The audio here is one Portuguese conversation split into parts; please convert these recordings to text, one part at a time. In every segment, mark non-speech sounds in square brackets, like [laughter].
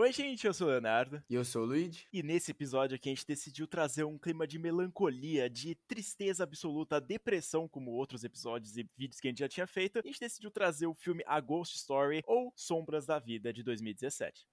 Oi, gente, eu sou o Leonardo. E eu sou o Luigi. E nesse episódio aqui a gente decidiu trazer um clima de melancolia, de tristeza absoluta, depressão, como outros episódios e vídeos que a gente já tinha feito. A gente decidiu trazer o filme A Ghost Story ou Sombras da Vida de 2017.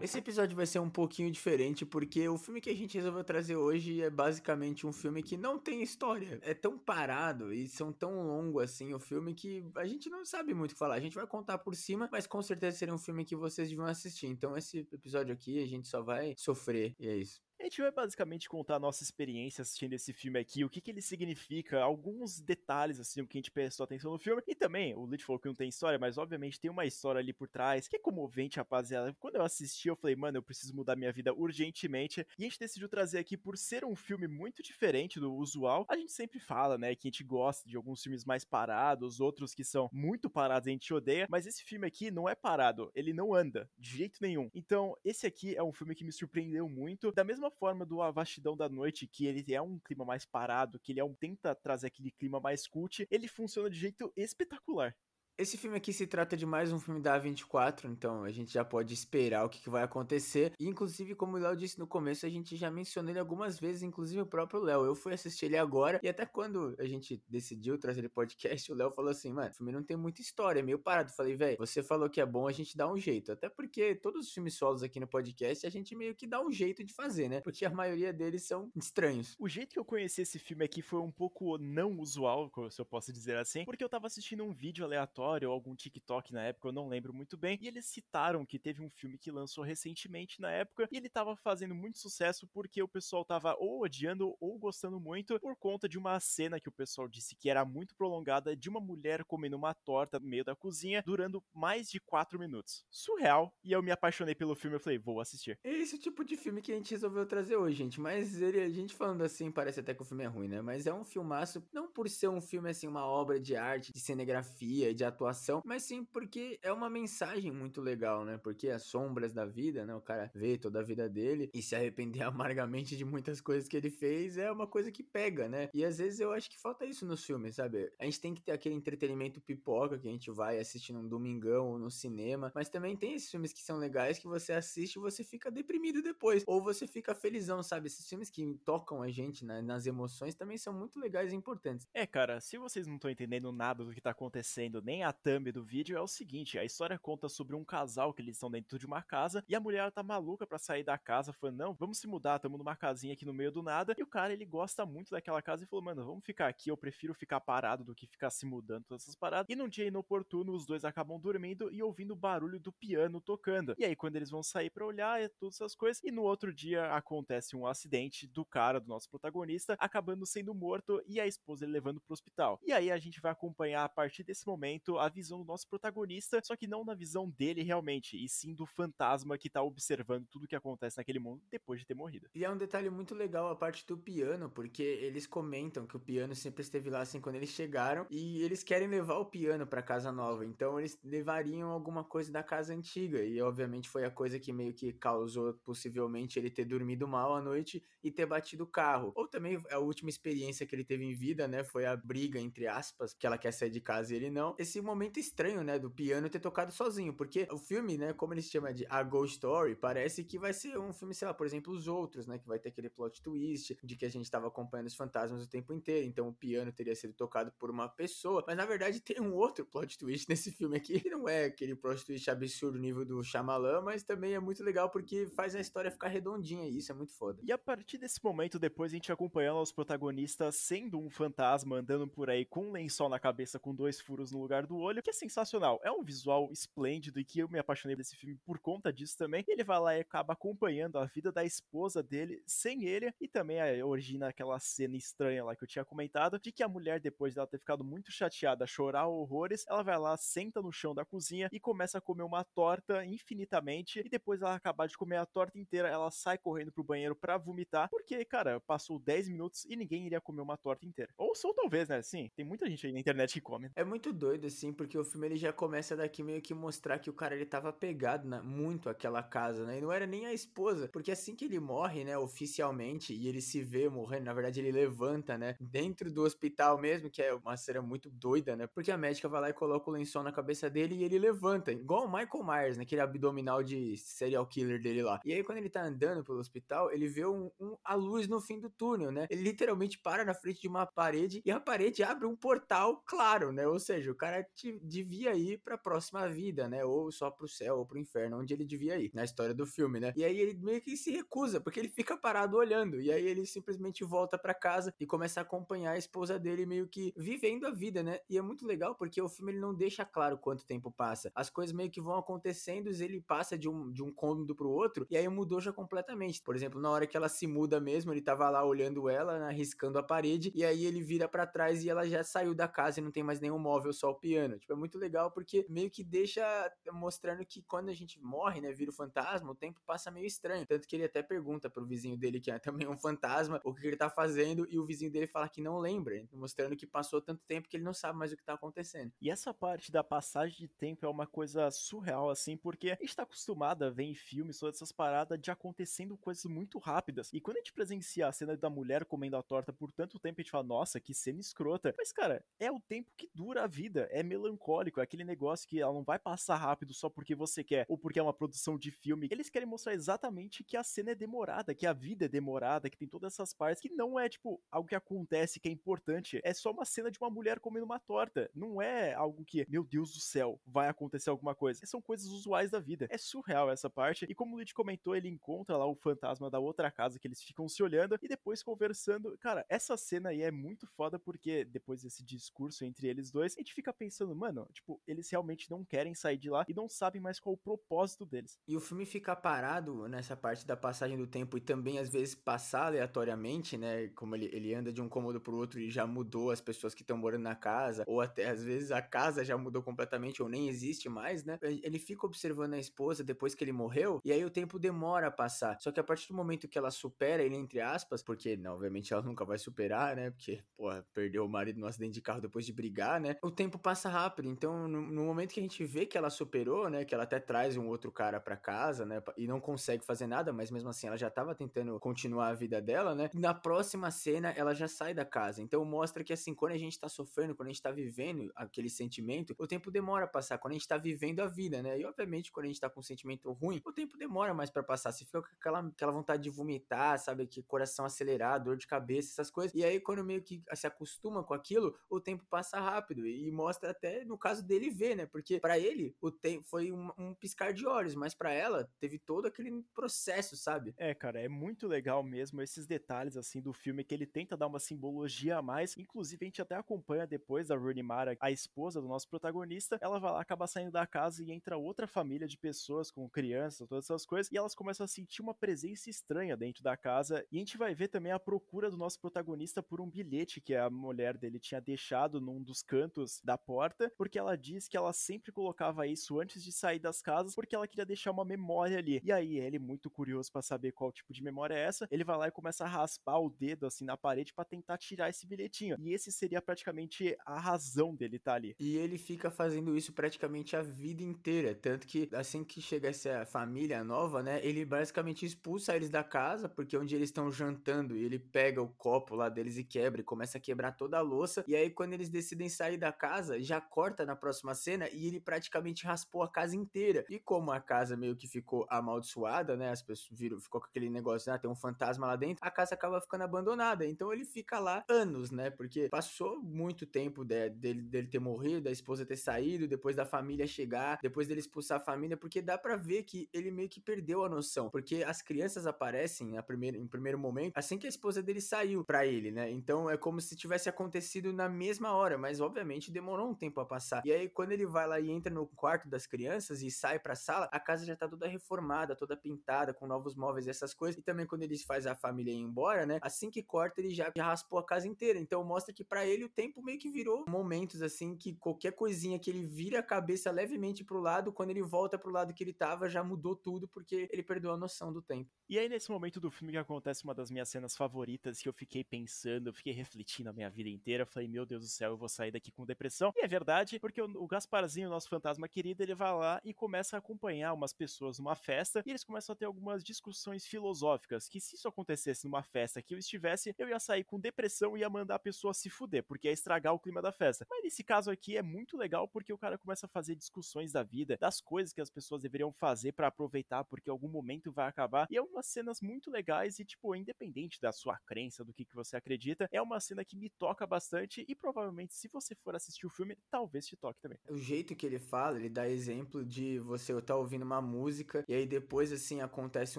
Esse episódio vai ser um pouquinho diferente porque o filme que a gente resolveu trazer hoje é basicamente um filme que não tem história. É tão parado e são tão longo assim o filme que a gente não sabe muito o que falar. A gente vai contar por cima, mas com certeza seria um filme que vocês deviam assistir. Então esse episódio aqui a gente só vai sofrer e é isso. A gente vai basicamente contar a nossa experiência assistindo esse filme aqui, o que, que ele significa, alguns detalhes, assim, o que a gente prestou atenção no filme. E também, o Lich falou que não tem história, mas obviamente tem uma história ali por trás, que é comovente, rapaziada. Quando eu assisti, eu falei, mano, eu preciso mudar minha vida urgentemente. E a gente decidiu trazer aqui, por ser um filme muito diferente do usual, a gente sempre fala, né, que a gente gosta de alguns filmes mais parados, outros que são muito parados a gente odeia, mas esse filme aqui não é parado, ele não anda, de jeito nenhum. Então, esse aqui é um filme que me surpreendeu muito, da mesma mesma forma do A Vastidão da Noite, que ele é um clima mais parado, que ele é um, tenta trazer aquele clima mais cult, ele funciona de jeito espetacular. Esse filme aqui se trata de mais um filme da A24, então a gente já pode esperar o que, que vai acontecer. E, inclusive, como o Léo disse no começo, a gente já mencionou ele algumas vezes, inclusive o próprio Léo. Eu fui assistir ele agora, e até quando a gente decidiu trazer ele podcast, o Léo falou assim: mano, o filme não tem muita história, é meio parado. Falei, velho, você falou que é bom, a gente dá um jeito. Até porque todos os filmes solos aqui no podcast a gente meio que dá um jeito de fazer, né? Porque a maioria deles são estranhos. O jeito que eu conheci esse filme aqui foi um pouco não usual, se eu posso dizer assim, porque eu tava assistindo um vídeo aleatório ou algum TikTok na época, eu não lembro muito bem, e eles citaram que teve um filme que lançou recentemente na época, e ele tava fazendo muito sucesso porque o pessoal tava ou odiando ou gostando muito por conta de uma cena que o pessoal disse que era muito prolongada de uma mulher comendo uma torta no meio da cozinha, durando mais de 4 minutos. Surreal, e eu me apaixonei pelo filme, eu falei, vou assistir. É esse tipo de filme que a gente resolveu trazer hoje, gente, mas ele, a gente falando assim, parece até que o filme é ruim, né? Mas é um filmaço, não por ser um filme assim, uma obra de arte, de cinegrafia, de atuação, mas sim porque é uma mensagem muito legal, né? Porque as sombras da vida, né? O cara vê toda a vida dele e se arrepender [laughs] amargamente de muitas coisas que ele fez é uma coisa que pega, né? E às vezes eu acho que falta isso nos filmes, sabe? A gente tem que ter aquele entretenimento pipoca que a gente vai assistir num domingão ou no cinema, mas também tem esses filmes que são legais que você assiste e você fica deprimido depois, ou você fica felizão, sabe? Esses filmes que tocam a gente né, nas emoções também são muito legais e importantes. É, cara, se vocês não estão entendendo nada do que tá acontecendo, nem a thumb do vídeo é o seguinte: a história conta sobre um casal que eles estão dentro de uma casa e a mulher tá maluca para sair da casa, falando: "Não, vamos se mudar, estamos numa casinha aqui no meio do nada". E o cara, ele gosta muito daquela casa e falou: "Mano, vamos ficar aqui, eu prefiro ficar parado do que ficar se mudando todas essas paradas". E num dia inoportuno, os dois acabam dormindo e ouvindo o barulho do piano tocando. E aí quando eles vão sair para olhar, é todas essas coisas. E no outro dia acontece um acidente do cara, do nosso protagonista, acabando sendo morto e a esposa ele levando pro hospital. E aí a gente vai acompanhar a partir desse momento a visão do nosso protagonista, só que não na visão dele realmente, e sim do fantasma que tá observando tudo que acontece naquele mundo depois de ter morrido. E é um detalhe muito legal a parte do piano, porque eles comentam que o piano sempre esteve lá assim quando eles chegaram e eles querem levar o piano para casa nova, então eles levariam alguma coisa da casa antiga e obviamente foi a coisa que meio que causou possivelmente ele ter dormido mal à noite e ter batido o carro. Ou também a última experiência que ele teve em vida, né, foi a briga entre aspas, que ela quer sair de casa e ele não. Esse momento estranho, né, do piano ter tocado sozinho, porque o filme, né, como eles chamam de A Ghost Story, parece que vai ser um filme, sei lá, por exemplo, os outros, né, que vai ter aquele plot twist de que a gente tava acompanhando os fantasmas o tempo inteiro, então o piano teria sido tocado por uma pessoa, mas na verdade tem um outro plot twist [laughs] nesse filme aqui, que não é aquele plot twist absurdo nível do Shyamalan, mas também é muito legal porque faz a história ficar redondinha e isso é muito foda. E a partir desse momento, depois a gente acompanhando os protagonistas sendo um fantasma andando por aí com um lençol na cabeça com dois furos no lugar do olho, que é sensacional. É um visual esplêndido e que eu me apaixonei desse filme por conta disso também. Ele vai lá e acaba acompanhando a vida da esposa dele sem ele e também origina aquela cena estranha lá que eu tinha comentado de que a mulher depois dela ter ficado muito chateada, chorar horrores, ela vai lá, senta no chão da cozinha e começa a comer uma torta infinitamente e depois ela acabar de comer a torta inteira, ela sai correndo pro banheiro para vomitar, porque, cara, passou 10 minutos e ninguém iria comer uma torta inteira. Ou só talvez, né? Sim, tem muita gente aí na internet que come. É muito doido esse sim, porque o filme ele já começa daqui meio que mostrar que o cara ele tava pegado na, muito àquela casa, né? E não era nem a esposa, porque assim que ele morre, né, oficialmente, e ele se vê morrendo, na verdade ele levanta, né, dentro do hospital mesmo, que é uma cena muito doida, né? Porque a médica vai lá e coloca o lençol na cabeça dele e ele levanta, igual o Michael Myers, naquele abdominal de serial killer dele lá. E aí quando ele tá andando pelo hospital, ele vê um, um, a luz no fim do túnel, né? Ele literalmente para na frente de uma parede e a parede abre um portal claro, né? Ou seja, o cara te, devia ir pra próxima vida, né? Ou só pro céu ou pro inferno, onde ele devia ir, na história do filme, né? E aí ele meio que se recusa, porque ele fica parado olhando. E aí ele simplesmente volta para casa e começa a acompanhar a esposa dele meio que vivendo a vida, né? E é muito legal porque o filme ele não deixa claro quanto tempo passa. As coisas meio que vão acontecendo, ele passa de um, de um cômodo pro outro, e aí mudou já completamente. Por exemplo, na hora que ela se muda mesmo, ele tava lá olhando ela, né, riscando a parede, e aí ele vira para trás e ela já saiu da casa e não tem mais nenhum móvel, só o piano. Tipo, é muito legal porque meio que deixa mostrando que quando a gente morre, né, vira o fantasma, o tempo passa meio estranho. Tanto que ele até pergunta pro vizinho dele, que é [laughs] também um fantasma, o que ele tá fazendo, e o vizinho dele fala que não lembra, mostrando que passou tanto tempo que ele não sabe mais o que tá acontecendo. E essa parte da passagem de tempo é uma coisa surreal, assim, porque a gente tá acostumado a ver em filmes todas essas paradas de acontecendo coisas muito rápidas. E quando a gente presencia a cena da mulher comendo a torta por tanto tempo, a gente fala, nossa, que cena escrota. Mas, cara, é o tempo que dura a vida, é melancólico, é aquele negócio que ela não vai passar rápido só porque você quer, ou porque é uma produção de filme. Eles querem mostrar exatamente que a cena é demorada, que a vida é demorada, que tem todas essas partes, que não é, tipo, algo que acontece, que é importante. É só uma cena de uma mulher comendo uma torta. Não é algo que, meu Deus do céu, vai acontecer alguma coisa. São coisas usuais da vida. É surreal essa parte. E como o Luigi comentou, ele encontra lá o fantasma da outra casa, que eles ficam se olhando e depois conversando. Cara, essa cena aí é muito foda porque depois desse discurso entre eles dois, a gente fica pensando, mano, tipo, eles realmente não querem sair de lá e não sabem mais qual o propósito deles. E o filme fica parado nessa parte da passagem do tempo e também às vezes passar aleatoriamente, né? Como ele, ele anda de um cômodo pro outro e já mudou as pessoas que estão morando na casa, ou até às vezes a casa já mudou completamente ou nem existe mais, né? Ele fica observando a esposa depois que ele morreu e aí o tempo demora a passar. Só que a partir do momento que ela supera ele, entre aspas, porque não, obviamente ela nunca vai superar, né? Porque, porra, perdeu o marido no acidente de carro depois de brigar, né? O tempo passa rápido. Então, no, no momento que a gente vê que ela superou, né? Que ela até traz um outro cara para casa, né? E não consegue fazer nada, mas mesmo assim ela já tava tentando continuar a vida dela, né? Na próxima cena ela já sai da casa. Então mostra que assim, quando a gente tá sofrendo, quando a gente tá vivendo aquele sentimento, o tempo demora a passar. Quando a gente tá vivendo a vida, né? E obviamente quando a gente tá com um sentimento ruim, o tempo demora mais para passar. Você fica com aquela, aquela vontade de vomitar, sabe? Que coração acelerado, dor de cabeça, essas coisas. E aí quando meio que se acostuma com aquilo, o tempo passa rápido. E mostra até no caso dele ver, né? Porque para ele o tempo foi um, um piscar de olhos, mas para ela teve todo aquele processo, sabe? É, cara, é muito legal mesmo esses detalhes assim do filme que ele tenta dar uma simbologia a mais. Inclusive, a gente até acompanha depois da Rooney Mara, a esposa do nosso protagonista. Ela vai lá, acaba saindo da casa e entra outra família de pessoas com crianças, todas essas coisas, e elas começam a sentir uma presença estranha dentro da casa. E a gente vai ver também a procura do nosso protagonista por um bilhete que a mulher dele tinha deixado num dos cantos da porta, porque ela diz que ela sempre colocava isso antes de sair das casas, porque ela queria deixar uma memória ali. E aí, ele, muito curioso para saber qual tipo de memória é essa, ele vai lá e começa a raspar o dedo assim na parede para tentar tirar esse bilhetinho. E esse seria praticamente a razão dele estar tá ali. E ele fica fazendo isso praticamente a vida inteira, tanto que assim que chega essa família nova, né, ele basicamente expulsa eles da casa, porque onde eles estão jantando, e ele pega o copo lá deles e quebra, e começa a quebrar toda a louça. E aí quando eles decidem sair da casa, já corta na próxima cena e ele praticamente raspou a casa inteira. E como a casa meio que ficou amaldiçoada, né, as pessoas viram, ficou com aquele negócio, ah, tem um fantasma lá dentro, a casa acaba ficando abandonada. Então ele fica lá anos, né? Porque passou muito tempo de, dele, dele ter morrido, da esposa ter saído, depois da família chegar, depois dele expulsar a família, porque dá para ver que ele meio que perdeu a noção. Porque as crianças aparecem na primeira, em primeiro momento, assim que a esposa dele saiu para ele, né? Então é como se tivesse acontecido na mesma hora, mas obviamente demorou um tempo a passar. E aí, quando ele vai lá e entra no quarto das crianças e sai pra sala, a casa já tá toda reformada, toda pintada, com novos móveis e essas coisas. E também quando ele faz a família ir embora, né? Assim que corta, ele já, já raspou a casa inteira. Então mostra que para ele o tempo meio que virou momentos assim que qualquer coisinha que ele vira a cabeça levemente pro lado, quando ele volta pro lado que ele tava, já mudou tudo porque ele perdeu a noção do tempo. E aí nesse momento do filme que acontece uma das minhas cenas favoritas, que eu fiquei pensando, eu fiquei refletindo a minha vida inteira, eu falei, meu Deus do céu, eu vou sair daqui com depressão. E verdade, porque o, Gasparzinho, nosso fantasma querido, ele vai lá e começa a acompanhar umas pessoas numa festa e eles começam a ter algumas discussões filosóficas que se isso acontecesse numa festa que eu estivesse, eu ia sair com depressão e ia mandar a pessoa se fuder, porque ia estragar o clima da festa. Mas nesse caso aqui é muito legal porque o cara começa a fazer discussões da vida, das coisas que as pessoas deveriam fazer para aproveitar, porque algum momento vai acabar. E é umas cenas muito legais e, tipo, independente da sua crença, do que, que você acredita, é uma cena que me toca bastante e provavelmente, se você for assistir o filme, talvez te toque também. O jeito que ele fala, ele dá exemplo de você tá ouvindo uma música e aí depois, assim, acontece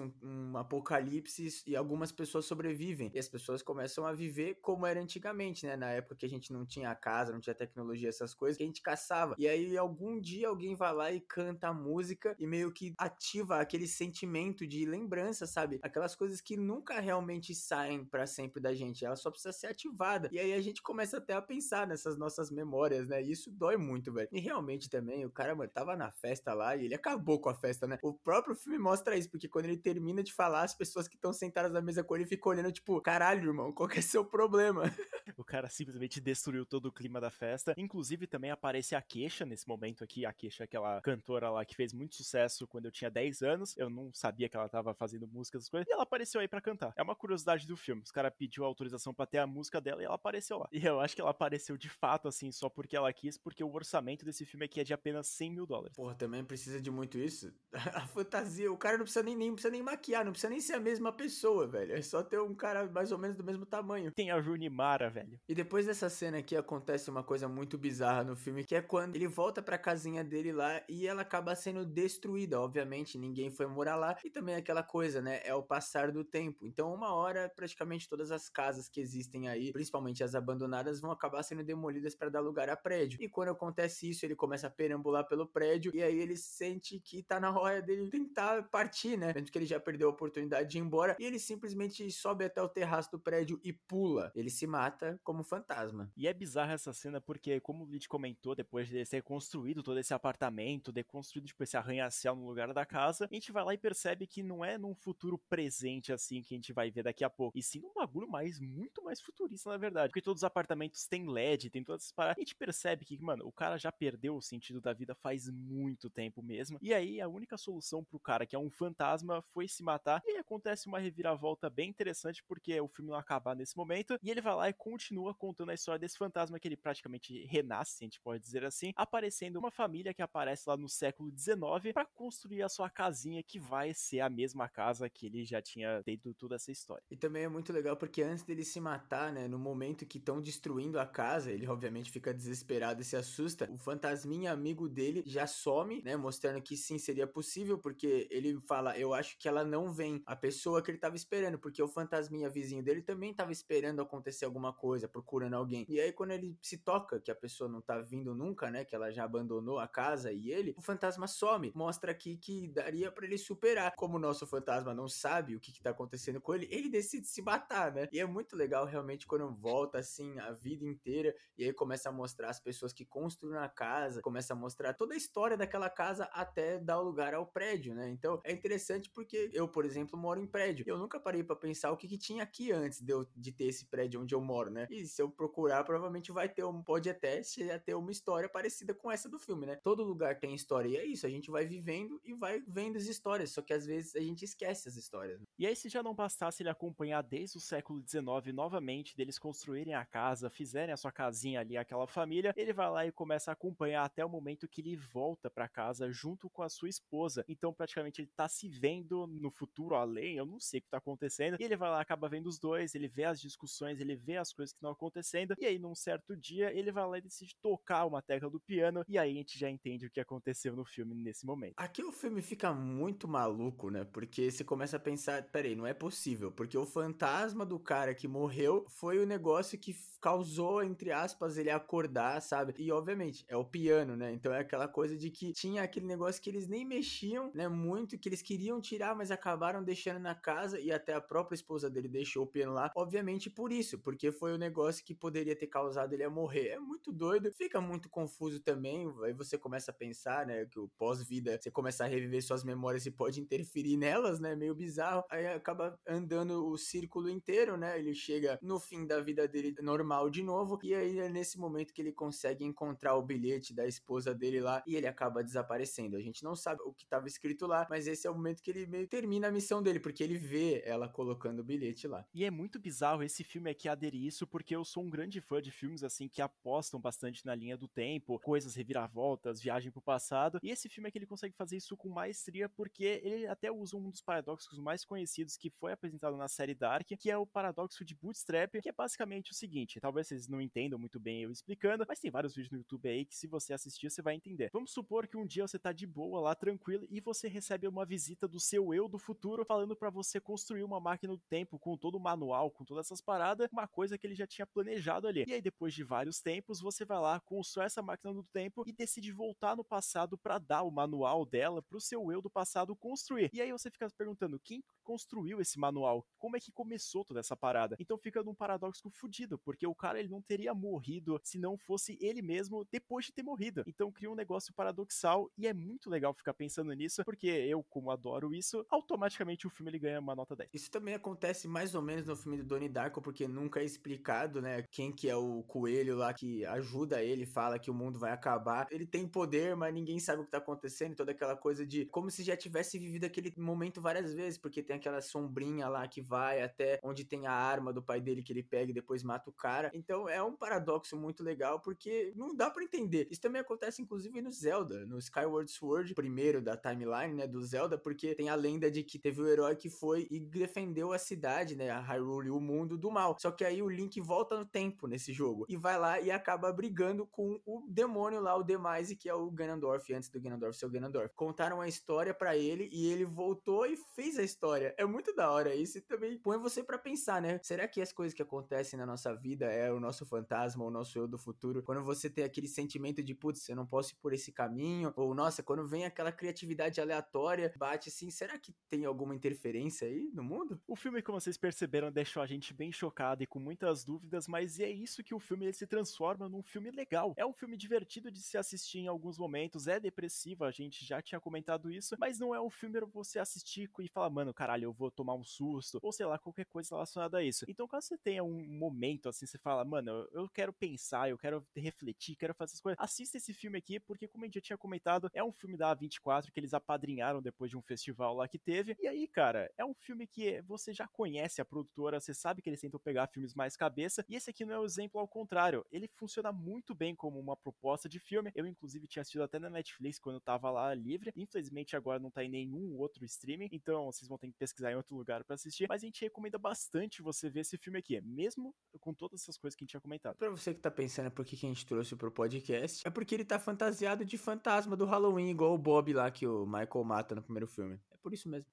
um, um apocalipse e algumas pessoas sobrevivem. E as pessoas começam a viver como era antigamente, né? Na época que a gente não tinha casa, não tinha tecnologia, essas coisas, que a gente caçava. E aí algum dia alguém vai lá e canta a música e meio que ativa aquele sentimento de lembrança, sabe? Aquelas coisas que nunca realmente saem para sempre da gente, ela só precisa ser ativada. E aí a gente começa até a pensar nessas nossas memórias, né? E isso dói muito, velho. E realmente também, o cara, mano, tava na festa lá e ele acabou com a festa, né? O próprio filme mostra isso, porque quando ele termina de falar, as pessoas que estão sentadas na mesa com ele ficam olhando, tipo, caralho, irmão, qual que é seu problema? [laughs] O cara simplesmente destruiu todo o clima da festa. Inclusive, também aparece a Queixa nesse momento aqui. A Queixa, aquela cantora lá que fez muito sucesso quando eu tinha 10 anos. Eu não sabia que ela tava fazendo músicas, coisas. E ela apareceu aí para cantar. É uma curiosidade do filme. Os caras pediu autorização para ter a música dela e ela apareceu lá. E eu acho que ela apareceu de fato, assim, só porque ela quis, porque o orçamento desse filme aqui é de apenas 100 mil dólares. Porra, também precisa de muito isso. [laughs] A fantasia, o cara não precisa nem, nem, precisa nem maquiar, não precisa nem ser a mesma pessoa, velho. É só ter um cara mais ou menos do mesmo tamanho. Tem a Junimara, velho. E depois dessa cena aqui acontece uma coisa muito bizarra no filme, que é quando ele volta pra casinha dele lá e ela acaba sendo destruída. Obviamente, ninguém foi morar lá. E também aquela coisa, né? É o passar do tempo. Então, uma hora, praticamente todas as casas que existem aí, principalmente as abandonadas, vão acabar sendo demolidas para dar lugar a prédio. E quando acontece isso, ele começa a perambular pelo prédio e aí ele sente que tá na hora dele tentar partir, né? Vendo que ele já perdeu a oportunidade de ir embora e ele simplesmente sobe até o terraço do prédio e pula. Ele se mata como fantasma. E é bizarra essa cena porque, como o Lid comentou, depois de ser construído todo esse apartamento, de construído tipo esse arranha-céu no lugar da casa, a gente vai lá e percebe que não é num futuro presente assim que a gente vai ver daqui a pouco, e sim num bagulho mais muito mais futurista na verdade, porque todos os apartamentos têm LED, tem todas essas paradas. A gente percebe que, mano, o cara já perdeu o sentido da vida faz muito tempo mesmo. E aí a única solução pro cara que é um fantasma foi se matar. E aí acontece uma reviravolta bem interessante porque o filme não acabar nesse momento e ele vai lá e continua contando a história desse fantasma que ele praticamente renasce, a gente pode dizer assim, aparecendo uma família que aparece lá no século XIX para construir a sua casinha que vai ser a mesma casa que ele já tinha feito toda essa história. E também é muito legal porque antes dele se matar, né, no momento que estão destruindo a casa, ele obviamente fica desesperado se assusta. O fantasminha amigo dele já some, né, mostrando que sim seria possível, porque ele fala: "Eu acho que ela não vem". A pessoa que ele tava esperando, porque o fantasminha vizinho dele também tava esperando acontecer alguma coisa, procurando alguém. E aí quando ele se toca que a pessoa não tá vindo nunca, né, que ela já abandonou a casa e ele, o fantasma some. Mostra aqui que daria para ele superar. Como o nosso fantasma não sabe o que, que tá acontecendo com ele, ele decide se matar, né? E é muito legal realmente quando volta assim a vida inteira e aí começa a mostrar as pessoas que construíram a casa, começa a mostrar toda a história daquela casa até dar lugar ao prédio, né? Então é interessante porque eu, por exemplo, moro em prédio. Eu nunca parei para pensar o que, que tinha aqui antes de, eu, de ter esse prédio onde eu moro, né? E se eu procurar, provavelmente vai ter um, pode até ter uma história parecida com essa do filme, né? Todo lugar tem história e é isso, a gente vai vivendo e vai vendo as histórias, só que às vezes a gente esquece as histórias. Né? E aí se já não bastasse ele acompanhar desde o século XIX novamente, deles construírem a casa, fizerem a sua casinha ali, aquela família, ele vai lá e começa a acompanhar até o momento que ele volta para casa junto com a sua esposa. Então praticamente ele tá se vendo no futuro além, eu não sei o que tá acontecendo, e ele vai lá, acaba vendo os dois, ele vê as discussões, ele vê as coisas que estão acontecendo, e aí num certo dia ele vai lá e decide tocar uma tecla do piano, e aí a gente já entende o que aconteceu no filme nesse momento. Aqui o filme fica muito maluco, né? Porque você começa a pensar, peraí, não é possível, porque o fantasma do cara que morreu foi o negócio que causou, entre aspas, ele acordar, sabe? E obviamente, é o piano, né? Então é aquela coisa de que tinha aquele negócio que eles nem mexiam, né? Muito, que eles queriam tirar, mas acabaram deixando na casa e até a própria esposa dele deixou o piano lá, obviamente por isso, porque foi o negócio que poderia ter causado ele a morrer. É muito doido, fica muito confuso também, aí você começa a pensar, né, que o pós-vida, você começa a reviver suas memórias e pode interferir nelas, né, meio bizarro, aí acaba andando o círculo inteiro, né, ele chega no fim da vida dele normal de novo, e aí é nesse momento que ele consegue consegue encontrar o bilhete da esposa dele lá e ele acaba desaparecendo. A gente não sabe o que estava escrito lá, mas esse é o momento que ele meio termina a missão dele, porque ele vê ela colocando o bilhete lá. E é muito bizarro esse filme aqui aderir isso, porque eu sou um grande fã de filmes assim que apostam bastante na linha do tempo, coisas reviravoltas, viagem pro passado. E esse filme aqui ele consegue fazer isso com maestria, porque ele até usa um dos paradoxos mais conhecidos que foi apresentado na série Dark, que é o paradoxo de Bootstrap, que é basicamente o seguinte: talvez vocês não entendam muito bem eu explicando, mas tem vários vídeos no YouTube aí que se você assistir você vai entender. Vamos supor que um dia você tá de boa lá, tranquilo, e você recebe uma visita do seu eu do futuro falando para você construir uma máquina do tempo com todo o manual, com todas essas paradas, uma coisa que ele já tinha planejado ali. E aí depois de vários tempos, você vai lá, constrói essa máquina do tempo e decide voltar no passado para dar o manual dela pro seu eu do passado construir. E aí você fica se perguntando, quem construiu esse manual? Como é que começou toda essa parada? Então fica num paradoxo fudido, porque o cara ele não teria morrido se não fosse ele mesmo depois de ter morrido. Então cria um negócio paradoxal e é muito legal ficar pensando nisso, porque eu, como adoro isso, automaticamente o filme ele ganha uma nota 10. Isso também acontece mais ou menos no filme do Donnie Darko, porque nunca é explicado, né, quem que é o coelho lá que ajuda ele, fala que o mundo vai acabar. Ele tem poder, mas ninguém sabe o que tá acontecendo, toda aquela coisa de como se já tivesse vivido aquele momento várias vezes, porque tem aquela sombrinha lá que vai até onde tem a arma do pai dele que ele pega e depois mata o cara. Então é um paradoxo muito legal, porque não dá para entender. Isso também acontece inclusive no Zelda, no Skyward Sword, primeiro da timeline, né, do Zelda, porque tem a lenda de que teve o herói que foi e defendeu a cidade, né, a Hyrule, o mundo do mal. Só que aí o Link volta no tempo nesse jogo e vai lá e acaba brigando com o demônio lá, o Demise, que é o Ganondorf, antes do Ganondorf ser o Ganondorf. Contaram a história para ele e ele voltou e fez a história. É muito da hora isso e também põe você para pensar, né? Será que as coisas que acontecem na nossa vida é o nosso fantasma, o nosso eu do futuro? Quando você tem aquele sentimento de, putz, eu não posso ir por esse caminho, ou nossa, quando vem aquela criatividade aleatória, bate assim, será que tem alguma interferência aí no mundo? O filme, como vocês perceberam, deixou a gente bem chocado e com muitas dúvidas, mas é isso que o filme ele se transforma num filme legal. É um filme divertido de se assistir em alguns momentos, é depressivo, a gente já tinha comentado isso, mas não é um filme pra você assistir e falar, mano, caralho, eu vou tomar um susto, ou sei lá, qualquer coisa relacionada a isso. Então, caso você tenha um momento assim, você fala, mano, eu quero pensar, eu quero refletir, quero fazer essas coisas, assista esse filme aqui, porque como a gente já tinha comentado, é um filme da A24 que eles apadrinharam depois de um festival lá que teve. E aí, cara, é um filme que você já conhece a produtora, você sabe que eles tentam pegar filmes mais cabeça, e esse aqui não é o um exemplo ao contrário. Ele funciona muito bem como uma proposta de filme. Eu, inclusive, tinha assistido até na Netflix quando eu tava lá livre. Infelizmente, agora não tá em nenhum outro streaming, então vocês vão ter que pesquisar em outro lugar para assistir. Mas a gente recomenda bastante você ver esse filme aqui, mesmo com todas essas coisas que a gente tinha comentado. Pra você que tá pensando por que, gente trouxe pro podcast, é porque ele tá fantasiado de fantasma do Halloween, igual o Bob lá que o Michael mata no primeiro filme. É por isso mesmo.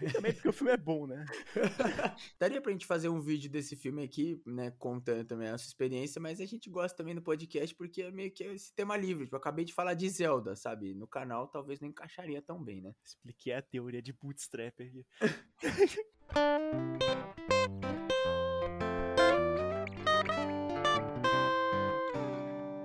E também porque o filme é bom, né? [laughs] Daria pra gente fazer um vídeo desse filme aqui, né? Contando também a nossa experiência, mas a gente gosta também do podcast porque é meio que esse tema livre. Tipo, eu acabei de falar de Zelda, sabe? No canal talvez não encaixaria tão bem, né? Expliquei a teoria de bootstrap aqui. [laughs]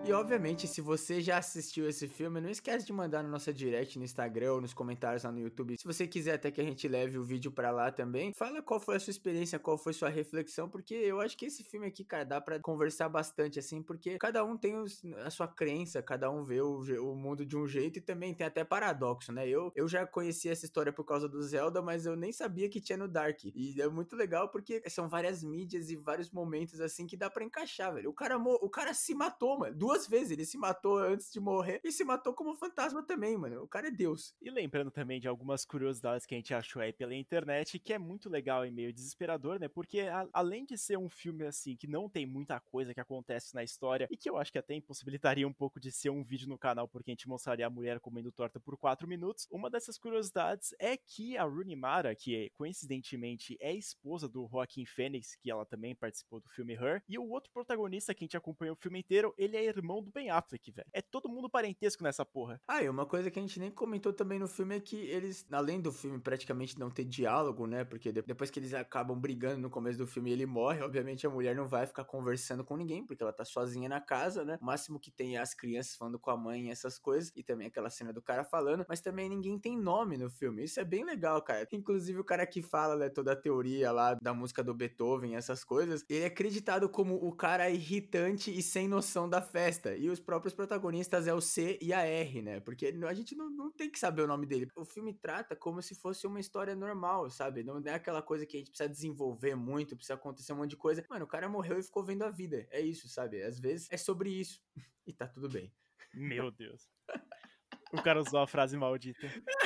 E obviamente, se você já assistiu esse filme, não esquece de mandar na nossa direct no Instagram ou nos comentários lá no YouTube. Se você quiser até que a gente leve o vídeo para lá também, fala qual foi a sua experiência, qual foi a sua reflexão, porque eu acho que esse filme aqui, cara, dá para conversar bastante assim, porque cada um tem os, a sua crença, cada um vê o, o, mundo de um jeito e também tem até paradoxo, né? Eu, eu já conheci essa história por causa do Zelda, mas eu nem sabia que tinha no Dark. E é muito legal porque são várias mídias e vários momentos assim que dá para encaixar, velho. O cara, o cara se matou, mano. Duas duas vezes. Ele se matou antes de morrer e se matou como fantasma também, mano. O cara é Deus. E lembrando também de algumas curiosidades que a gente achou aí pela internet, que é muito legal e meio desesperador, né? Porque a, além de ser um filme assim, que não tem muita coisa que acontece na história, e que eu acho que até impossibilitaria um pouco de ser um vídeo no canal, porque a gente mostraria a mulher comendo torta por 4 minutos, uma dessas curiosidades é que a Rooney Mara, que coincidentemente é esposa do Joaquim Phoenix, que ela também participou do filme Her, e o outro protagonista que a gente acompanhou o filme inteiro, ele é irmão irmão do Ben Affleck, velho. É todo mundo parentesco nessa porra. Ah, e uma coisa que a gente nem comentou também no filme é que eles, além do filme praticamente não ter diálogo, né? Porque depois que eles acabam brigando no começo do filme ele morre, obviamente a mulher não vai ficar conversando com ninguém, porque ela tá sozinha na casa, né? O máximo que tem é as crianças falando com a mãe e essas coisas, e também aquela cena do cara falando, mas também ninguém tem nome no filme. Isso é bem legal, cara. Inclusive o cara que fala, né, toda a teoria lá da música do Beethoven, essas coisas, ele é acreditado como o cara irritante e sem noção da festa. E os próprios protagonistas é o C e a R, né? Porque a gente não, não tem que saber o nome dele. O filme trata como se fosse uma história normal, sabe? Não é aquela coisa que a gente precisa desenvolver muito, precisa acontecer um monte de coisa. Mano, o cara morreu e ficou vendo a vida. É isso, sabe? Às vezes é sobre isso. [laughs] e tá tudo bem. Meu Deus. O cara usou a frase maldita. [laughs]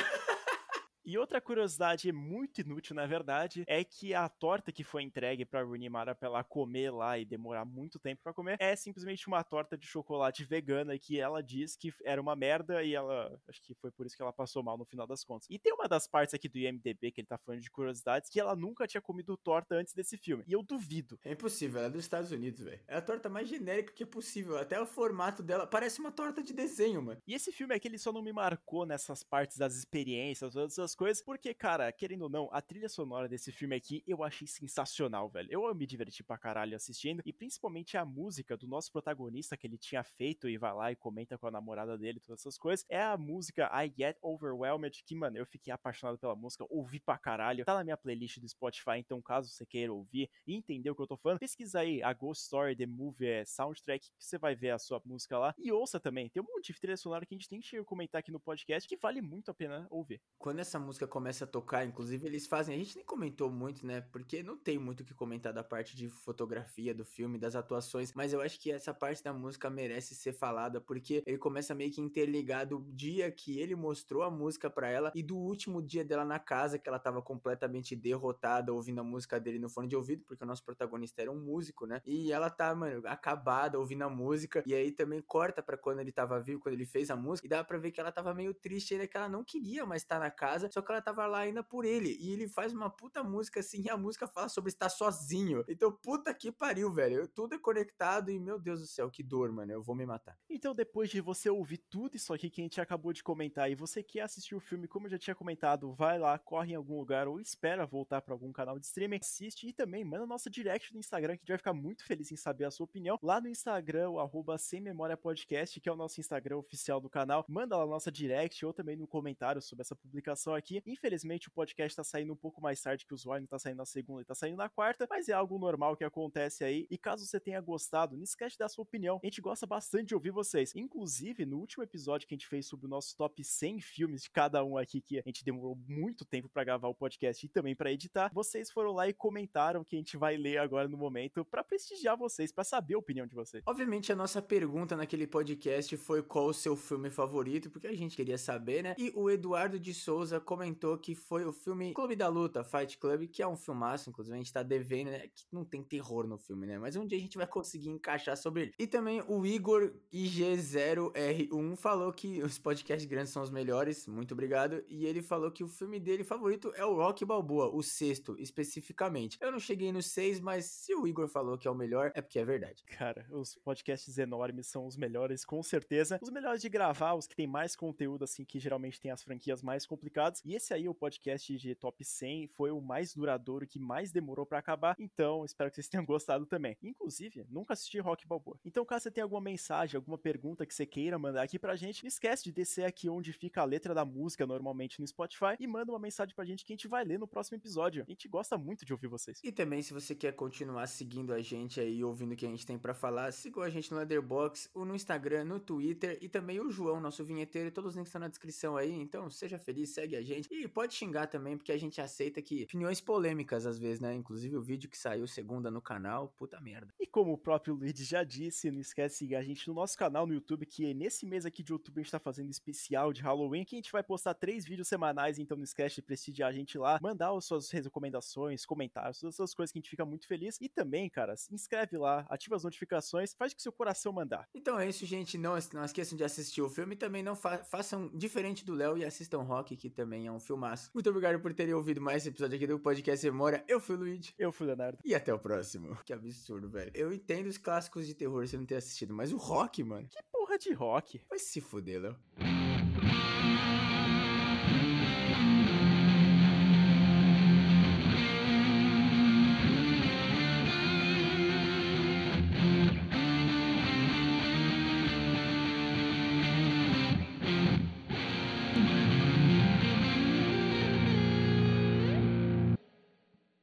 E outra curiosidade muito inútil, na verdade, é que a torta que foi entregue pra Rooney Mara pra ela comer lá e demorar muito tempo para comer é simplesmente uma torta de chocolate vegana que ela diz que era uma merda e ela. Acho que foi por isso que ela passou mal no final das contas. E tem uma das partes aqui do IMDB que ele tá falando de curiosidades que ela nunca tinha comido torta antes desse filme. E eu duvido. É impossível, ela é dos Estados Unidos, velho. É a torta mais genérica que é possível. Até o formato dela parece uma torta de desenho, mano. E esse filme aqui ele só não me marcou nessas partes das experiências, todas coisas, porque, cara, querendo ou não, a trilha sonora desse filme aqui eu achei sensacional, velho. Eu me diverti pra caralho assistindo, e principalmente a música do nosso protagonista que ele tinha feito e vai lá e comenta com a namorada dele, todas essas coisas, é a música I Get Overwhelmed, que, mano, eu fiquei apaixonado pela música, ouvi pra caralho, tá na minha playlist do Spotify, então caso você queira ouvir e entender o que eu tô falando, pesquisa aí a Ghost Story, The Movie, é, Soundtrack, que você vai ver a sua música lá, e ouça também, tem um monte de trilha sonora que a gente tem que comentar aqui no podcast, que vale muito a pena ouvir. Quando essa música começa a tocar, inclusive eles fazem, a gente nem comentou muito, né? Porque não tem muito o que comentar da parte de fotografia do filme, das atuações, mas eu acho que essa parte da música merece ser falada porque ele começa meio que interligado o dia que ele mostrou a música para ela e do último dia dela na casa que ela tava completamente derrotada ouvindo a música dele no fone de ouvido, porque o nosso protagonista era um músico, né? E ela tá, mano, acabada ouvindo a música e aí também corta para quando ele tava vivo, quando ele fez a música, e dá para ver que ela tava meio triste ainda que ela não queria mais estar na casa, só que ela tava lá ainda por ele. E ele faz uma puta música assim, e a música fala sobre estar sozinho. Então, puta que pariu, velho. Tudo é conectado e, meu Deus do céu, que dor, mano. Eu vou me matar. Então, depois de você ouvir tudo isso aqui que a gente acabou de comentar e você quer assistir o filme, como eu já tinha comentado, vai lá, corre em algum lugar ou espera voltar para algum canal de streaming, assiste e também manda nossa direct no Instagram, que a gente vai ficar muito feliz em saber a sua opinião. Lá no Instagram, o arroba Sem Memória Podcast, que é o nosso Instagram oficial do canal, manda lá nossa direct ou também no comentário sobre essa publicação aqui. Infelizmente, o podcast tá saindo um pouco mais tarde que o usuário, tá saindo na segunda e tá saindo na quarta, mas é algo normal que acontece aí. E caso você tenha gostado, não esquece dar sua opinião. A gente gosta bastante de ouvir vocês. Inclusive, no último episódio que a gente fez sobre o nosso top 100 filmes de cada um aqui, que a gente demorou muito tempo para gravar o podcast e também para editar, vocês foram lá e comentaram que a gente vai ler agora no momento para prestigiar vocês, para saber a opinião de vocês. Obviamente, a nossa pergunta naquele podcast foi qual o seu filme favorito, porque a gente queria saber, né? E o Eduardo de Souza comentou que foi o filme Clube da Luta, Fight Club, que é um filmaço, inclusive a gente tá devendo, né? Que não tem terror no filme, né? Mas um dia a gente vai conseguir encaixar sobre ele. E também o Igor IG0R1 falou que os podcasts grandes são os melhores, muito obrigado. E ele falou que o filme dele favorito é o Rock Balboa, o sexto, especificamente. Eu não cheguei no seis, mas se o Igor falou que é o melhor, é porque é verdade. Cara, os podcasts enormes são os melhores, com certeza. Os melhores de gravar, os que tem mais conteúdo, assim, que geralmente tem as franquias mais complicadas. E esse aí, o podcast de top 100 foi o mais duradouro, que mais demorou para acabar. Então, espero que vocês [laughs] tenham gostado também. Inclusive, nunca assisti Rock Balboa. Então, caso você tenha alguma mensagem, alguma pergunta que você queira mandar aqui pra gente, não esquece de descer aqui onde fica a letra da música normalmente no Spotify e manda uma mensagem pra gente que a gente vai ler no próximo episódio. A gente gosta muito de ouvir vocês. E também, se você quer continuar seguindo a gente aí, ouvindo o que a gente tem para falar, siga a gente no Letterboxd, ou no Instagram, no Twitter e também o João, nosso vinheteiro. Todos os links estão na descrição aí. Então, seja feliz, segue a gente. E pode xingar xingar também, porque a gente aceita que opiniões polêmicas às vezes, né? Inclusive o vídeo que saiu segunda no canal, puta merda. E como o próprio Luigi já disse, não esquece de seguir a gente no nosso canal no YouTube, que nesse mês aqui de outubro a gente tá fazendo especial de Halloween, que a gente vai postar três vídeos semanais, então não esquece de prestigiar a gente lá, mandar as suas recomendações, comentários, todas essas coisas que a gente fica muito feliz. E também, cara, se inscreve lá, ativa as notificações, faz o que seu coração mandar. Então é isso, gente. Não, não esqueçam de assistir o filme e também não fa façam diferente do Léo e assistam Rock, que também também é um filmaço. Muito obrigado por terem ouvido mais esse episódio aqui do Podcast Memória. Eu fui o Luigi. Eu fui o Leonardo. E até o próximo. Que absurdo, velho. Eu entendo os clássicos de terror você não ter assistido, mas o rock, mano. Que porra de rock? Vai se fuder, Léo.